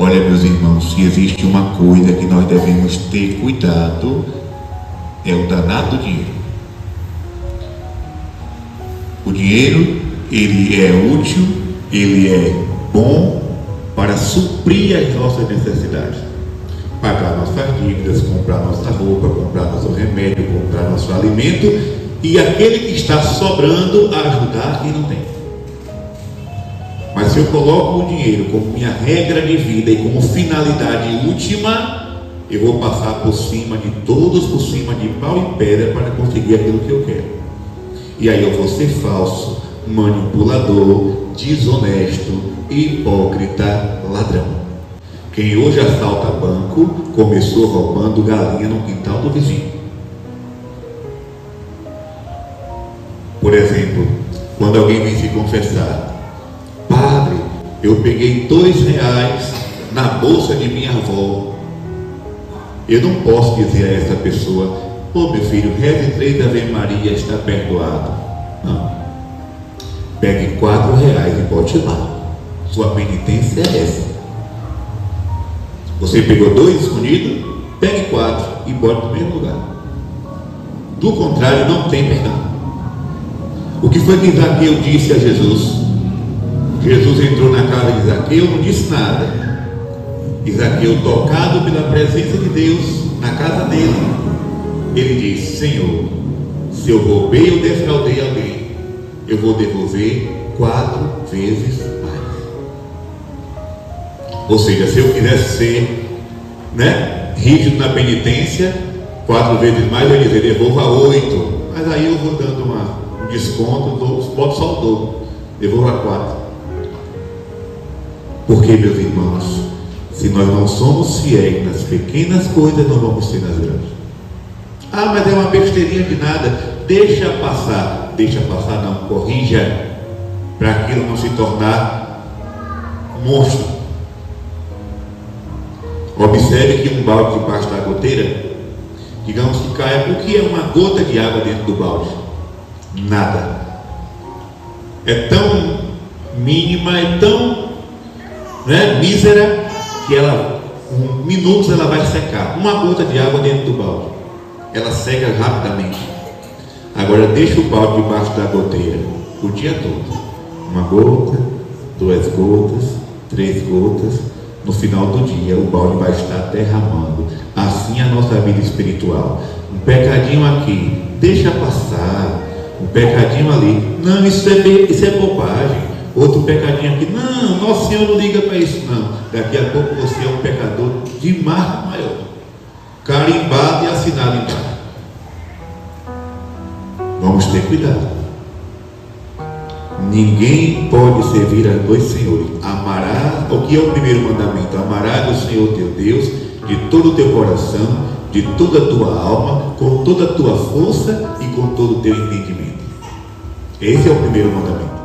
Olha, meus irmãos, se existe uma coisa que nós devemos ter cuidado, é o danado dinheiro. O dinheiro, ele é útil, ele é bom para suprir as nossas necessidades. Pagar nossas dívidas, comprar nossa roupa, comprar nosso remédio, comprar nosso alimento e aquele que está sobrando ajudar quem não tem. Eu coloco o dinheiro como minha regra de vida e como finalidade última, eu vou passar por cima de todos, por cima de pau e pedra para conseguir aquilo que eu quero. E aí eu vou ser falso, manipulador, desonesto, hipócrita, ladrão. Quem hoje assalta banco começou roubando galinha no quintal do vizinho. Por exemplo, quando alguém vem se confessar, eu peguei dois reais na bolsa de minha avó. Eu não posso dizer a essa pessoa, pô meu filho, reze três Ave Maria, está perdoado. Não. Pegue quatro reais e bote lá. Sua penitência é essa. Você pegou dois escondidos, pegue quatro e bote no mesmo lugar. Do contrário, não tem perdão. O que foi que Zaqueu disse a Jesus? Jesus entrou na casa de Zaqueu, não disse nada. E Zaqueu, tocado pela presença de Deus na casa dele, ele disse: Senhor, se eu roubei ou defraudei alguém, eu vou devolver quatro vezes mais. Ou seja, se eu quisesse ser né, rígido na penitência, quatro vezes mais, eu ia dizer: devolva oito. Mas aí eu vou dando uma, um desconto, boto só o dobro, devolva quatro. Porque, meus irmãos, se nós não somos fiéis nas pequenas coisas, não vamos ser nas grandes. Ah, mas é uma besteirinha de nada. Deixa passar. Deixa passar, não. Corrija. Para aquilo não se tornar monstro. Observe que um balde debaixo da goteira, digamos que caia, o que é uma gota de água dentro do balde? Nada. É tão mínima, é tão né, mísera que ela, em minutos ela vai secar. Uma gota de água dentro do balde, ela seca rapidamente. Agora deixa o balde debaixo da goteira o dia todo. Uma gota, duas gotas, três gotas. No final do dia o balde vai estar derramando. Assim é a nossa vida espiritual. Um pecadinho aqui, deixa passar. Um pecadinho ali. Não, isso é, isso é bobagem outro pecadinho aqui. Não, nosso Senhor não liga para isso, não. Daqui a pouco você é um pecador de marca maior. Carimbado e assinado embaixo. Vamos ter cuidado. Ninguém pode servir a dois senhores. Amarás, o que é o primeiro mandamento? Amarás o Senhor teu Deus de todo o teu coração, de toda a tua alma, com toda a tua força e com todo o teu entendimento. Esse é o primeiro mandamento.